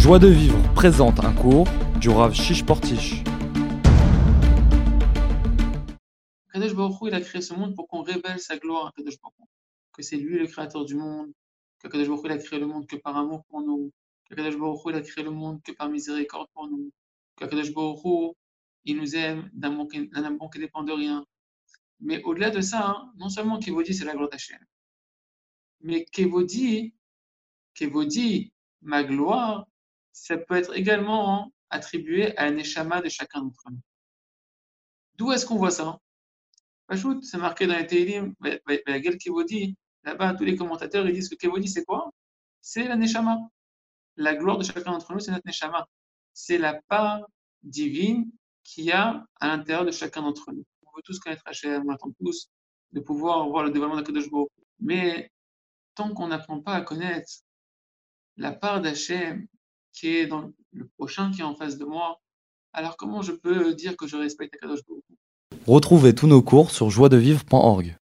Joie de vivre présente un cours du Rav Shish Portish. Kadosh Baruch il a créé ce monde pour qu'on révèle sa gloire à Kadosh Baruch. Que c'est lui le créateur du monde, que Kadosh Baruch il a créé le monde que par amour pour nous, que Kadosh Baruch il a créé le monde que par miséricorde pour nous, que Kadosh Baruch il nous aime d'un amour qui ne dépend de rien. Mais au-delà de ça, hein, non seulement Kévodi, c'est la gloire d'Hachem, mais Kévodi, Kévodi, ma gloire, ça peut être également attribué à un échama de chacun d'entre nous. D'où est-ce qu'on voit ça Ajoute, c'est marqué dans les Teilim, Gel Kévodi, là-bas, tous les commentateurs, ils disent que Kévodi, c'est quoi? C'est la Neshama. La gloire de chacun d'entre nous, c'est notre Neshama. C'est la part divine qu'il y a à l'intérieur de chacun d'entre nous. On veut tous connaître Hachem, on attend tous de pouvoir voir le développement d'Akadosh Mais tant qu'on n'apprend pas à connaître la part d'Hachem qui est dans le prochain qui est en face de moi, alors comment je peux dire que je respecte Akadosh Baruch Retrouvez tous nos cours sur joiedevivre.org.